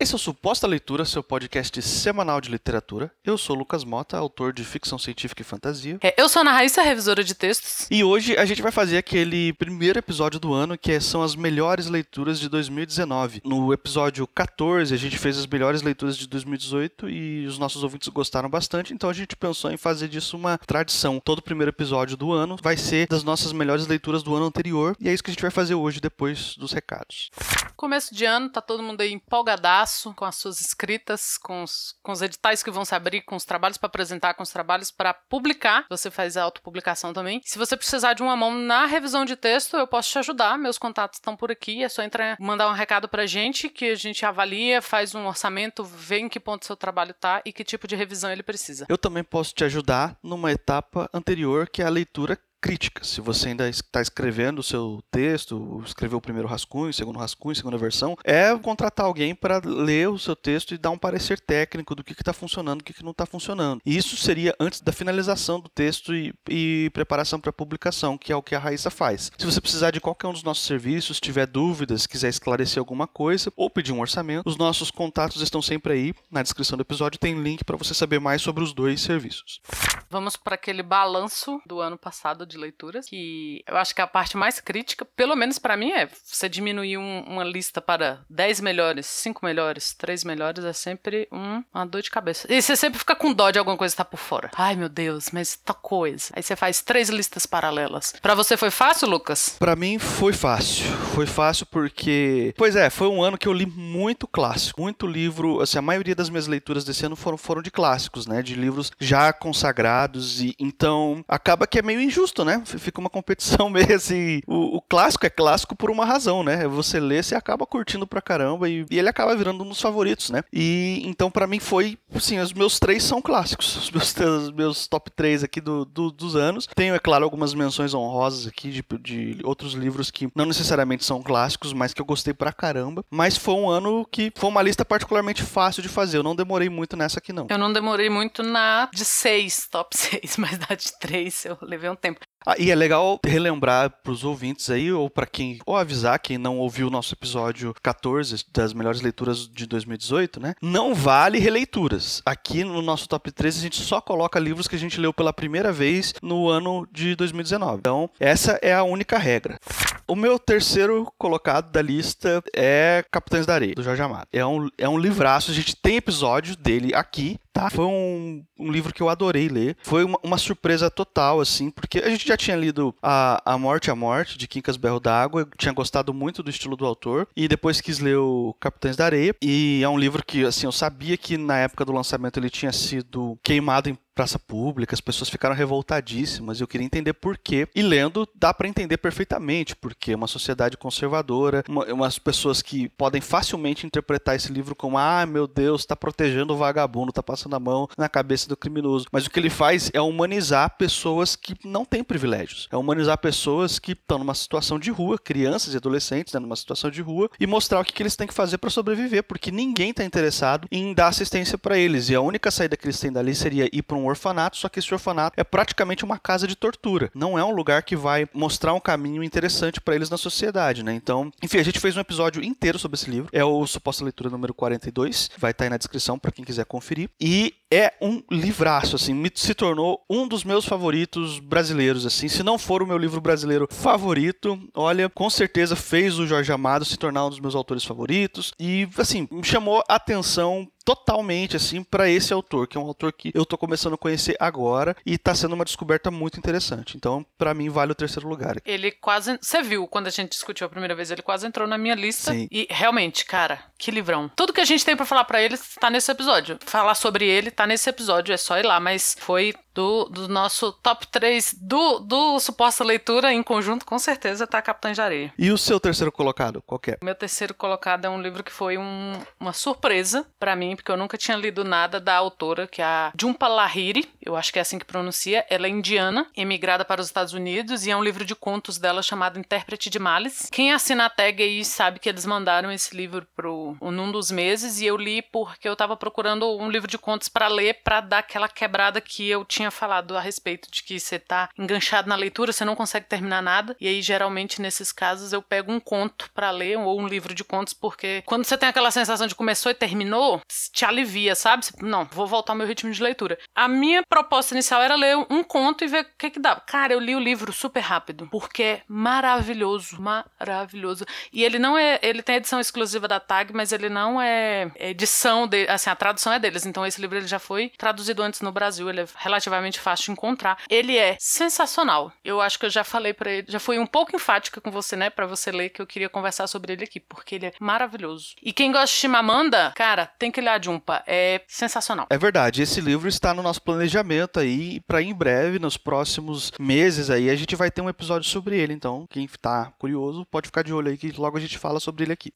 Esse é o Suposta Leitura, seu podcast semanal de literatura. Eu sou Lucas Mota, autor de ficção científica e fantasia. É, eu sou Ana Raíssa, revisora de textos. E hoje a gente vai fazer aquele primeiro episódio do ano, que são as melhores leituras de 2019. No episódio 14, a gente fez as melhores leituras de 2018 e os nossos ouvintes gostaram bastante, então a gente pensou em fazer disso uma tradição. Todo primeiro episódio do ano vai ser das nossas melhores leituras do ano anterior, e é isso que a gente vai fazer hoje, depois dos recados. Começo de ano, tá todo mundo aí empolgadaço com as suas escritas, com os, com os editais que vão se abrir, com os trabalhos para apresentar, com os trabalhos para publicar. Você faz a autopublicação também. Se você precisar de uma mão na revisão de texto, eu posso te ajudar. Meus contatos estão por aqui. É só entrar, mandar um recado pra gente que a gente avalia, faz um orçamento, vê em que ponto seu trabalho tá e que tipo de revisão ele precisa. Eu também posso te ajudar numa etapa anterior, que é a leitura crítica. Se você ainda está escrevendo o seu texto, escreveu o primeiro rascunho, o segundo rascunho, segunda versão, é contratar alguém para ler o seu texto e dar um parecer técnico do que está funcionando, do que, que não está funcionando. E isso seria antes da finalização do texto e, e preparação para publicação, que é o que a Raíssa faz. Se você precisar de qualquer um dos nossos serviços, tiver dúvidas, quiser esclarecer alguma coisa ou pedir um orçamento, os nossos contatos estão sempre aí na descrição do episódio. Tem link para você saber mais sobre os dois serviços. Vamos para aquele balanço do ano passado de leituras, que eu acho que a parte mais crítica, pelo menos para mim, é você diminuir um, uma lista para 10 melhores, 5 melhores, 3 melhores, é sempre um, uma dor de cabeça. E você sempre fica com dó de alguma coisa que tá por fora. Ai, meu Deus, mas tá coisa. Aí você faz três listas paralelas. Para você foi fácil, Lucas? Para mim foi fácil. Foi fácil porque, pois é, foi um ano que eu li muito clássico, muito livro, assim, a maioria das minhas leituras desse ano foram, foram de clássicos, né, de livros já consagrados e então acaba que é meio injusto, né? Fica uma competição meio assim. O, o, clássico é clássico por uma razão, né? Você lê, você acaba curtindo pra caramba e, e ele acaba virando um dos favoritos, né? E então para mim foi, assim, os meus três são clássicos, os meus, os meus top três aqui do, do, dos anos. Tenho, é claro, algumas menções honrosas aqui de, de outros livros que não necessariamente são clássicos, mas que eu gostei pra caramba. Mas foi um ano que foi uma lista particularmente fácil de fazer. Eu não demorei muito nessa aqui, não. Eu não demorei muito na de seis, top seis, mas na de três eu levei um tempo. Ah, e é legal relembrar para os ouvintes aí, ou para quem, ou avisar quem não ouviu o nosso episódio 14 das melhores leituras de 2018, né? Não vale releituras. Aqui no nosso top 3 a gente só coloca livros que a gente leu pela primeira vez no ano de 2019. Então, essa é a única regra. O meu terceiro colocado da lista é Capitães da Areia, do Jorge Amado. É um, é um livraço, a gente tem episódio dele aqui, tá? Foi um, um livro que eu adorei ler. Foi uma, uma, surpresa total, assim, porque a gente já tinha lido a, a Morte a Morte, de Quincas Berro d'Água, eu tinha gostado muito do estilo do autor, e depois quis ler o Capitães da Areia, e é um livro que, assim, eu sabia que na época do lançamento ele tinha sido queimado em praça pública, as pessoas ficaram revoltadíssimas, eu queria entender por quê. E lendo, dá para entender perfeitamente porque uma sociedade conservadora, uma, umas pessoas que podem facilmente interpretar esse livro como ah, meu Deus, está protegendo o vagabundo, está passando a mão na cabeça do criminoso. Mas o que ele faz é humanizar pessoas que não têm privilégios. É humanizar pessoas que estão numa situação de rua, crianças e adolescentes, né, numa situação de rua, e mostrar o que, que eles têm que fazer para sobreviver, porque ninguém está interessado em dar assistência para eles. E a única saída que eles têm dali seria ir para um orfanato, só que esse orfanato é praticamente uma casa de tortura. Não é um lugar que vai mostrar um caminho interessante para eles na sociedade, né? Então, enfim, a gente fez um episódio inteiro sobre esse livro. É o Suposta Leitura número 42. Vai estar tá aí na descrição para quem quiser conferir. E é um livraço, assim, se tornou um dos meus favoritos brasileiros, assim. Se não for o meu livro brasileiro favorito, olha, com certeza fez o Jorge Amado se tornar um dos meus autores favoritos. E, assim, me chamou a atenção totalmente assim para esse autor, que é um autor que eu tô começando a conhecer agora e tá sendo uma descoberta muito interessante. Então, para mim vale o terceiro lugar. Ele quase, você viu quando a gente discutiu a primeira vez, ele quase entrou na minha lista Sim. e realmente, cara, que livrão. Tudo que a gente tem para falar para ele tá nesse episódio. Falar sobre ele tá nesse episódio, é só ir lá, mas foi do, do nosso top 3 do, do suposta leitura em conjunto, com certeza tá Capitães de Areia. E o seu terceiro colocado, qual é? Meu terceiro colocado é um livro que foi um, uma surpresa para mim, porque eu nunca tinha lido nada da autora, que é a Jhumpa Lahiri, eu acho que é assim que pronuncia. Ela é indiana, emigrada para os Estados Unidos, e é um livro de contos dela chamado Intérprete de Males. Quem assina a tag aí sabe que eles mandaram esse livro pro num dos meses, e eu li porque eu tava procurando um livro de contos para ler, para dar aquela quebrada que eu tinha tinha falado a respeito de que você tá enganchado na leitura, você não consegue terminar nada. E aí, geralmente, nesses casos, eu pego um conto para ler ou um livro de contos, porque quando você tem aquela sensação de começou e terminou, te alivia, sabe? Não, vou voltar ao meu ritmo de leitura. A minha proposta inicial era ler um conto e ver o que que dava. Cara, eu li o livro super rápido, porque é maravilhoso, maravilhoso. E ele não é, ele tem edição exclusiva da Tag, mas ele não é edição de, assim, a tradução é deles. Então esse livro ele já foi traduzido antes no Brasil, ele é relativamente fácil de encontrar. Ele é sensacional. Eu acho que eu já falei para ele, já fui um pouco enfática com você, né, para você ler que eu queria conversar sobre ele aqui, porque ele é maravilhoso. E quem gosta de Chimamanda, cara, tem que ler a Jumpa, é sensacional. É verdade, esse livro está no nosso planejamento aí para em breve, nos próximos meses aí, a gente vai ter um episódio sobre ele, então quem tá curioso pode ficar de olho aí que logo a gente fala sobre ele aqui.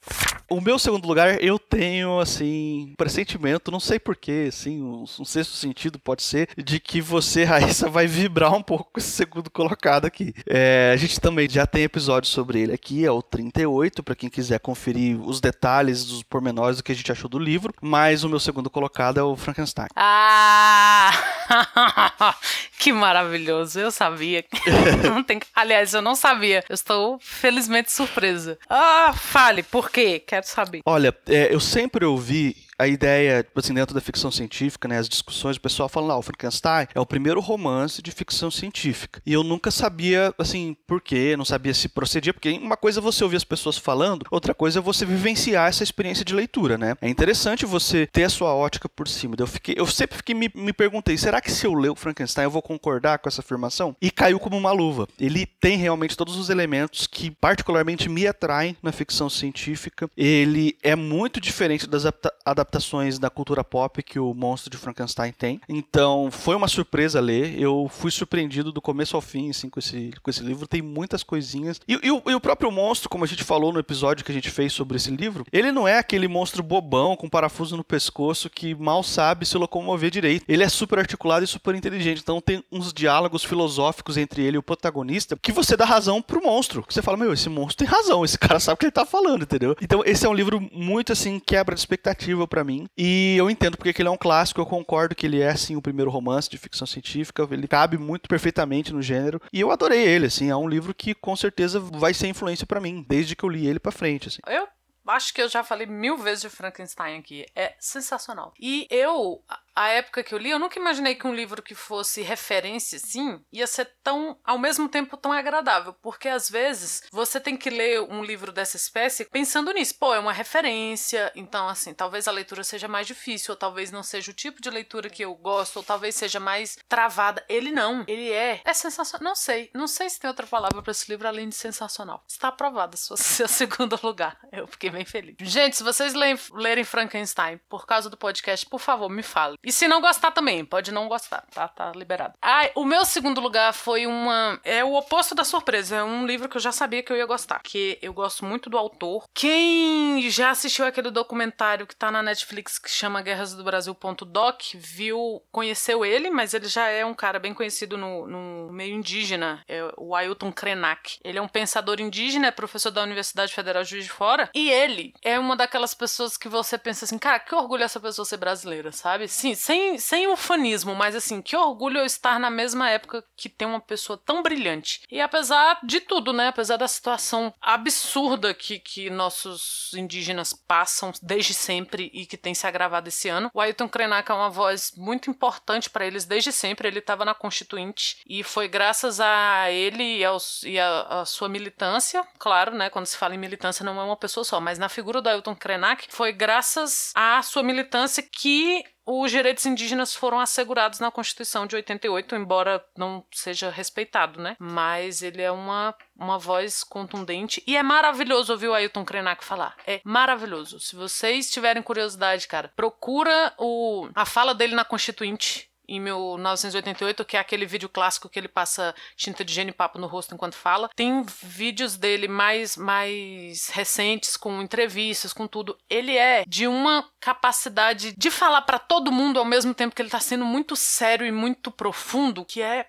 O meu segundo lugar, eu tenho, assim, pressentimento, não sei porquê, assim, um, um sexto sentido pode ser, de que você, Raíssa, vai vibrar um pouco com esse segundo colocado aqui. É, a gente também já tem episódio sobre ele aqui, é o 38, para quem quiser conferir os detalhes, os pormenores do que a gente achou do livro, mas o meu segundo colocado é o Frankenstein. Ah! que maravilhoso, eu sabia. não tem... Aliás, eu não sabia, eu estou felizmente surpresa. Ah, fale, por quê? Quero saber. Olha, é, eu sempre ouvi a ideia, tipo assim, dentro da ficção científica, né, as discussões, o pessoal fala, o Frankenstein é o primeiro romance de ficção científica. E eu nunca sabia, assim, por quê, não sabia se procedia, porque uma coisa é você ouvir as pessoas falando, outra coisa é você vivenciar essa experiência de leitura, né? É interessante você ter a sua ótica por cima. Eu, fiquei, eu sempre fiquei, me, me perguntei, será que se eu ler o Frankenstein eu vou concordar com essa afirmação? E caiu como uma luva. Ele tem realmente todos os elementos que particularmente me atraem na ficção científica. Ele é muito diferente das adaptações adaptações da cultura pop que o Monstro de Frankenstein tem. Então, foi uma surpresa ler. Eu fui surpreendido do começo ao fim, assim, com esse, com esse livro. Tem muitas coisinhas. E, e, e o próprio monstro, como a gente falou no episódio que a gente fez sobre esse livro, ele não é aquele monstro bobão com parafuso no pescoço que mal sabe se locomover direito. Ele é super articulado e super inteligente. Então, tem uns diálogos filosóficos entre ele e o protagonista que você dá razão pro monstro. Você fala, meu, esse monstro tem razão. Esse cara sabe o que ele tá falando, entendeu? Então, esse é um livro muito, assim, quebra de expectativa para mim. E eu entendo porque ele é um clássico, eu concordo que ele é, assim, o primeiro romance de ficção científica, ele cabe muito perfeitamente no gênero. E eu adorei ele, assim, é um livro que com certeza vai ser influência para mim, desde que eu li ele para frente, assim. Eu acho que eu já falei mil vezes de Frankenstein aqui. É sensacional. E eu, a época que eu li, eu nunca imaginei que um livro que fosse referência, assim, ia ser tão, ao mesmo tempo, tão agradável. Porque às vezes você tem que ler um livro dessa espécie pensando nisso. Pô, é uma referência, então, assim, talvez a leitura seja mais difícil, ou talvez não seja o tipo de leitura que eu gosto, ou talvez seja mais travada. Ele não. Ele é. É sensacional. Não sei. Não sei se tem outra palavra para esse livro além de sensacional. Está aprovado, se fosse seu segundo lugar. Eu fiquei bem feliz. Gente, se vocês lerem Frankenstein por causa do podcast, por favor, me fale. E se não gostar também, pode não gostar, tá? Tá liberado. Ah, o meu segundo lugar foi uma. É o oposto da surpresa. É um livro que eu já sabia que eu ia gostar. Que eu gosto muito do autor. Quem já assistiu aquele documentário que tá na Netflix que chama Guerras do Brasil.doc, viu, conheceu ele, mas ele já é um cara bem conhecido no, no meio indígena. É o Ailton Krenak. Ele é um pensador indígena, é professor da Universidade Federal de Juiz de Fora. E ele é uma daquelas pessoas que você pensa assim, cara, que orgulho essa pessoa ser brasileira, sabe? Sim, sem, sem ufanismo, mas assim, que orgulho eu estar na mesma época que tem uma pessoa tão brilhante. E apesar de tudo, né? Apesar da situação absurda que, que nossos indígenas passam desde sempre e que tem se agravado esse ano, o Ailton Krenak é uma voz muito importante para eles desde sempre. Ele estava na Constituinte e foi graças a ele e, aos, e a, a, sua militância, claro, né? Quando se fala em militância, não é uma pessoa só, mas na figura do Ailton Krenak, foi graças à sua militância que os direitos indígenas foram assegurados na Constituição de 88, embora não seja respeitado, né? Mas ele é uma, uma voz contundente e é maravilhoso ouvir o Ailton Krenak falar. É maravilhoso. Se vocês tiverem curiosidade, cara, procura o, a fala dele na Constituinte em 1988, que é aquele vídeo clássico que ele passa tinta de genipapo no rosto enquanto fala. Tem vídeos dele mais, mais recentes, com entrevistas, com tudo. Ele é de uma capacidade de falar para todo mundo ao mesmo tempo que ele tá sendo muito sério e muito profundo, que é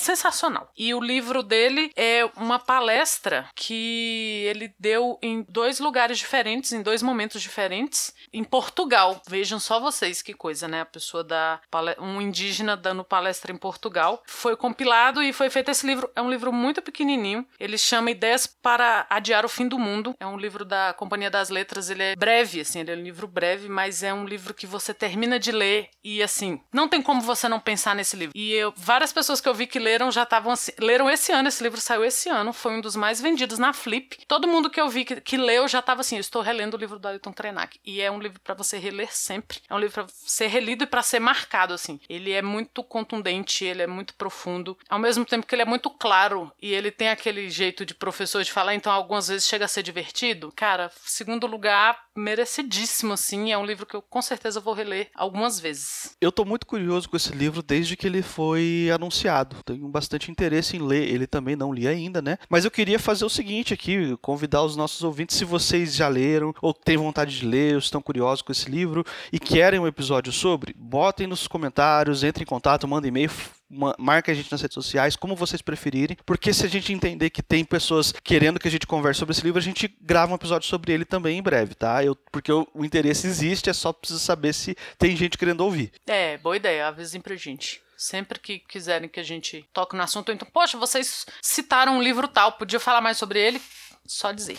sensacional. E o livro dele é uma palestra que ele deu em dois lugares diferentes, em dois momentos diferentes, em Portugal. Vejam só vocês que coisa, né? A pessoa da um indígena dando palestra em Portugal. Foi compilado e foi feito esse livro. É um livro muito pequenininho. Ele chama Ideias para adiar o fim do mundo. É um livro da Companhia das Letras. Ele é breve, assim, ele é um livro breve, mas é um livro que você termina de ler e assim, não tem como você não pensar nesse livro. E eu, várias pessoas que eu vi que leram já estavam assim, leram esse ano, esse livro saiu esse ano, foi um dos mais vendidos na Flip. Todo mundo que eu vi que, que leu já estava assim, estou relendo o livro do Ailton Krenak. E é um livro para você reler sempre. É um livro para ser relido e para ser marcado assim. Ele é muito contundente, ele é muito profundo, ao mesmo tempo que ele é muito claro e ele tem aquele jeito de professor de falar, então algumas vezes chega a ser divertido. Cara, segundo lugar, merecidíssimo assim, é um livro que eu com certeza vou reler algumas vezes. Eu tô muito curioso com esse livro desde que ele foi anunciado. Tenho bastante interesse em ler. Ele também não li ainda, né? Mas eu queria fazer o seguinte aqui, convidar os nossos ouvintes, se vocês já leram ou têm vontade de ler, ou estão curiosos com esse livro e querem um episódio sobre, botem nos comentários, entrem em contato, mandem e-mail, marca a gente nas redes sociais, como vocês preferirem, porque se a gente entender que tem pessoas querendo que a gente converse sobre esse livro, a gente grava um episódio sobre ele também em breve, tá? Eu, porque o, o interesse existe, é só preciso saber se tem gente querendo ouvir. É, boa ideia, avisem pra gente. Sempre que quiserem que a gente toque no assunto, então, poxa, vocês citaram um livro tal, podia falar mais sobre ele? Só dizer.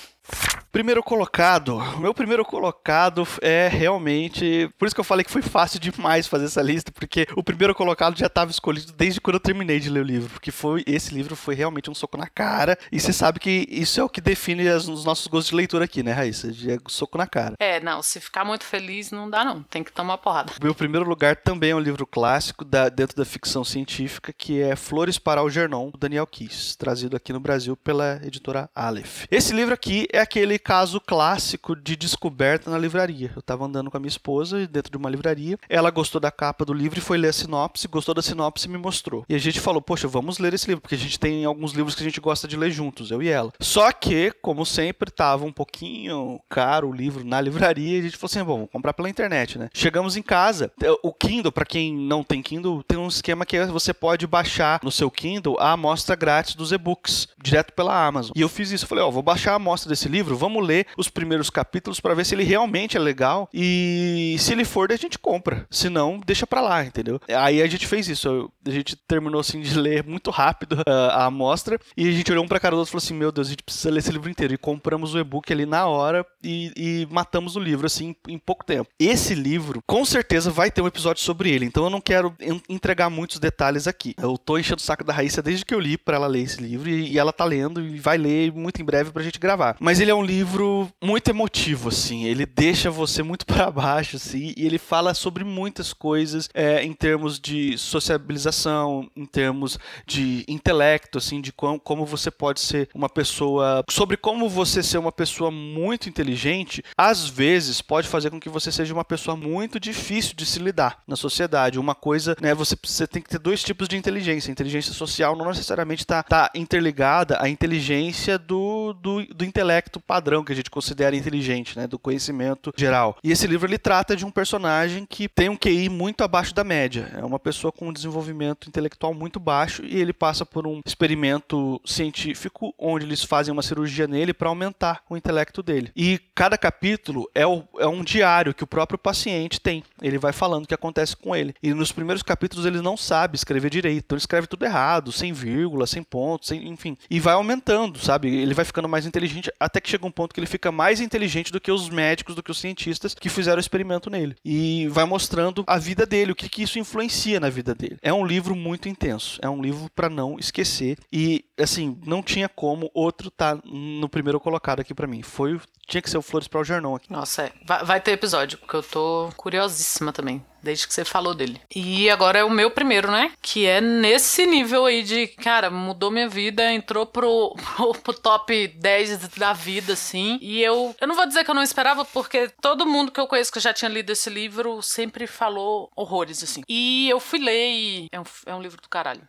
Primeiro colocado. O meu primeiro colocado é realmente. Por isso que eu falei que foi fácil demais fazer essa lista, porque o primeiro colocado já estava escolhido desde quando eu terminei de ler o livro. Porque foi esse livro foi realmente um soco na cara. E você sabe que isso é o que define as, os nossos gostos de leitura aqui, né, Raíssa? É soco na cara. É, não, se ficar muito feliz, não dá, não. Tem que tomar porrada. O meu primeiro lugar também é um livro clássico da, dentro da ficção científica, que é Flores para o Gernon, do Daniel Kiss, trazido aqui no Brasil pela editora Aleph. Esse livro aqui é aquele caso clássico de descoberta na livraria. Eu tava andando com a minha esposa dentro de uma livraria. Ela gostou da capa do livro e foi ler a sinopse, gostou da sinopse e me mostrou. E a gente falou: "Poxa, vamos ler esse livro, porque a gente tem alguns livros que a gente gosta de ler juntos, eu e ela". Só que, como sempre, tava um pouquinho caro o livro na livraria, e a gente falou assim: "Bom, vamos comprar pela internet, né?". Chegamos em casa, o Kindle, para quem não tem Kindle, tem um esquema que você pode baixar no seu Kindle a amostra grátis dos e-books direto pela Amazon. E eu fiz isso, falei: "Ó, oh, vou baixar a amostra desse livro, vamos ler os primeiros capítulos para ver se ele realmente é legal e se ele for, a gente compra. Se não, deixa para lá, entendeu? Aí a gente fez isso. A gente terminou assim de ler muito rápido a, a amostra e a gente olhou um pra cara do outro e falou assim: Meu Deus, a gente precisa ler esse livro inteiro. E compramos o e-book ali na hora e, e matamos o livro assim em pouco tempo. Esse livro, com certeza, vai ter um episódio sobre ele, então eu não quero entregar muitos detalhes aqui. Eu tô enchendo o saco da Raíssa desde que eu li para ela ler esse livro e, e ela tá lendo e vai ler muito em breve pra gente gravar. Mas ele é um livro muito emotivo, assim. Ele deixa você muito para baixo, assim, e ele fala sobre muitas coisas é, em termos de sociabilização, em termos de intelecto, assim, de como, como você pode ser uma pessoa. Sobre como você ser uma pessoa muito inteligente, às vezes pode fazer com que você seja uma pessoa muito difícil de se lidar na sociedade. Uma coisa, né, você, você tem que ter dois tipos de inteligência. A inteligência social não necessariamente está tá interligada à inteligência do, do, do intelecto padrão que a gente considera inteligente, né, do conhecimento geral. E esse livro ele trata de um personagem que tem um QI muito abaixo da média. É uma pessoa com um desenvolvimento intelectual muito baixo e ele passa por um experimento científico onde eles fazem uma cirurgia nele para aumentar o intelecto dele. E cada capítulo é, o, é um diário que o próprio paciente tem. Ele vai falando o que acontece com ele. E nos primeiros capítulos ele não sabe escrever direito, então ele escreve tudo errado, sem vírgula, sem pontos, sem, enfim. E vai aumentando, sabe? Ele vai ficando mais inteligente até que chega um ponto que ele fica mais inteligente do que os médicos, do que os cientistas que fizeram o experimento nele. E vai mostrando a vida dele, o que, que isso influencia na vida dele. É um livro muito intenso, é um livro para não esquecer. E, assim, não tinha como outro estar tá no primeiro colocado aqui para mim. Foi tinha que ser o Flores para o Jornão aqui. Nossa, é. vai, vai ter episódio, porque eu tô curiosíssima também desde que você falou dele. E agora é o meu primeiro, né? Que é nesse nível aí de, cara, mudou minha vida, entrou pro, pro, pro, top 10 da vida, assim. E eu, eu não vou dizer que eu não esperava, porque todo mundo que eu conheço que já tinha lido esse livro sempre falou horrores, assim. E eu fui ler e é um, é um livro do caralho.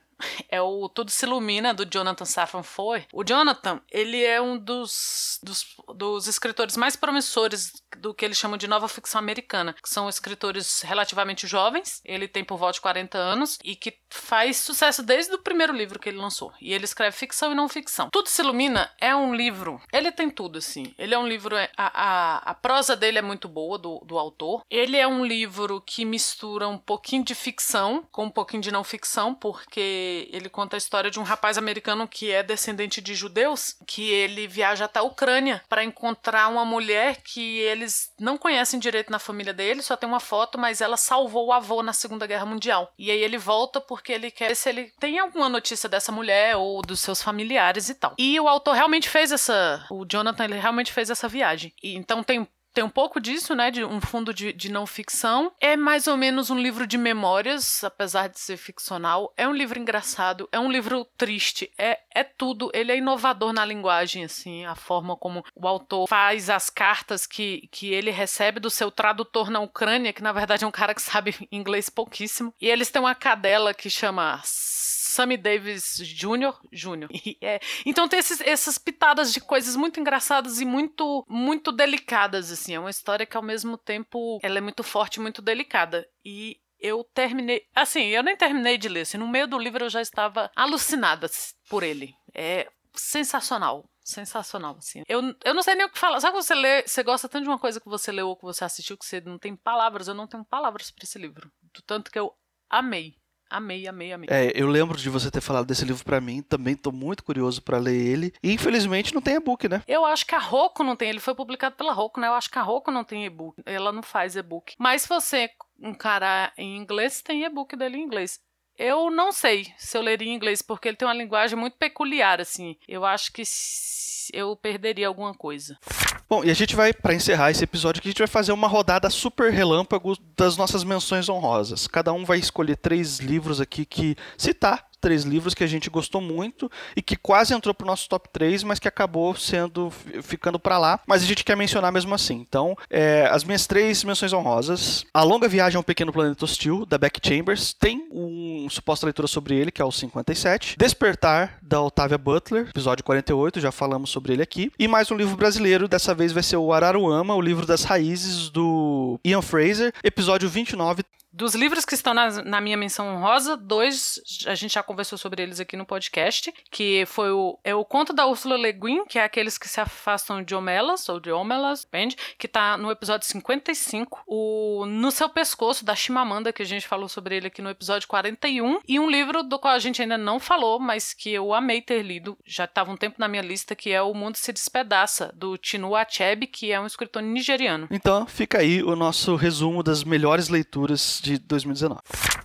É o Tudo Se Ilumina, do Jonathan Safran Foer. O Jonathan, ele é um dos, dos, dos escritores mais promissores do que eles chamam de nova ficção americana, que são escritores relativamente jovens, ele tem por volta de 40 anos, e que faz sucesso desde o primeiro livro que ele lançou. E ele escreve ficção e não ficção. Tudo Se Ilumina é um livro, ele tem tudo, assim. Ele é um livro, a, a, a prosa dele é muito boa, do, do autor. Ele é um livro que mistura um pouquinho de ficção com um pouquinho de não ficção, porque ele conta a história de um rapaz americano que é descendente de judeus, que ele viaja até a Ucrânia para encontrar uma mulher que eles não conhecem direito na família dele, só tem uma foto, mas ela salvou o avô na Segunda Guerra Mundial. E aí ele volta porque ele quer ver se ele tem alguma notícia dessa mulher ou dos seus familiares e tal. E o autor realmente fez essa, o Jonathan ele realmente fez essa viagem. E então tem tem um pouco disso, né? De um fundo de, de, não ficção. É mais ou menos um livro de memórias, apesar de ser ficcional. É um livro engraçado, é um livro triste, é, é tudo. Ele é inovador na linguagem, assim, a forma como o autor faz as cartas que, que ele recebe do seu tradutor na Ucrânia, que na verdade é um cara que sabe inglês pouquíssimo. E eles têm uma cadela que chama Sammy Davis Jr. Jr. É, então tem esses, essas pitadas de coisas muito engraçadas e muito muito delicadas assim. É uma história que ao mesmo tempo ela é muito forte, muito delicada. E eu terminei, assim, eu nem terminei de ler, assim, no meio do livro eu já estava alucinada por ele. É sensacional. Sensacional, assim. Eu, eu não sei nem o que falar. Sabe quando você lê, você gosta tanto de uma coisa que você leu ou que você assistiu que você não tem palavras? Eu não tenho palavras para esse livro. Do tanto que eu amei. Amei, amei, amei. É, eu lembro de você ter falado desse livro para mim, também tô muito curioso para ler ele. E infelizmente não tem e-book, né? Eu acho que a Roku não tem, ele foi publicado pela Roku, né? Eu acho que a Roku não tem e-book, ela não faz e-book. Mas se você encarar em inglês, tem e-book dele em inglês. Eu não sei se eu leria em inglês, porque ele tem uma linguagem muito peculiar, assim. Eu acho que eu perderia alguma coisa. Bom, e a gente vai, para encerrar esse episódio aqui, a gente vai fazer uma rodada super relâmpago das nossas menções honrosas. Cada um vai escolher três livros aqui que citar três livros que a gente gostou muito e que quase entrou pro nosso top 3, mas que acabou sendo ficando para lá. Mas a gente quer mencionar mesmo assim. Então, é, as minhas três menções honrosas: A Longa Viagem ao Pequeno Planeta Hostil, da Beck Chambers, tem um suposta leitura sobre ele, que é o 57. Despertar, da Otávia Butler, episódio 48, já falamos sobre ele aqui. E mais um livro brasileiro, dessa vez vai ser o Araruama, o livro das raízes do Ian Fraser, episódio 29. Dos livros que estão na, na, minha menção honrosa, dois a gente já conversou sobre eles aqui no podcast, que foi o, é o Conto da Ursula Le Guin, que é aqueles que se afastam de Homelas, ou de Homelas, depende, que tá no episódio 55, o No Seu Pescoço, da Chimamanda, que a gente falou sobre ele aqui no episódio 41, e um livro do qual a gente ainda não falou, mas que eu amei ter lido, já estava um tempo na minha lista, que é O Mundo Se Despedaça, do Tinu Achebe, que é um escritor nigeriano. Então, fica aí o nosso resumo das melhores leituras de 2019.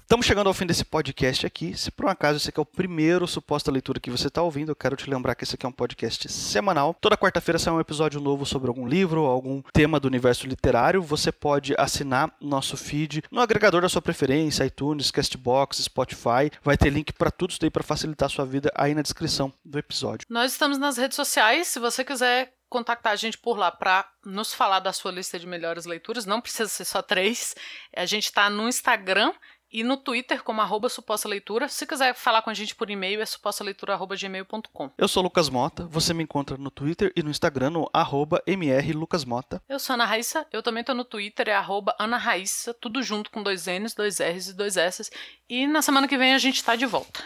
Estamos chegando ao fim desse podcast aqui. Se por um acaso esse aqui é o primeiro suposta leitura que você está ouvindo, eu quero te lembrar que esse aqui é um podcast semanal. Toda quarta-feira sai um episódio novo sobre algum livro ou algum tema do universo literário. Você pode assinar nosso feed no agregador da sua preferência, iTunes, Castbox, Spotify. Vai ter link para tudo isso daí para facilitar a sua vida aí na descrição do episódio. Nós estamos nas redes sociais. Se você quiser contactar a gente por lá para nos falar da sua lista de melhores leituras. Não precisa ser só três. A gente está no Instagram e no Twitter como arroba suposta leitura. Se quiser falar com a gente por e-mail, é supostaleitura.gmail.com. Eu sou Lucas Mota, você me encontra no Twitter e no Instagram no arroba mrlucasmota. Eu sou Ana Raíssa, eu também estou no Twitter, é arroba Ana Raíssa, tudo junto com dois N's, dois R's e dois S's. E na semana que vem a gente está de volta.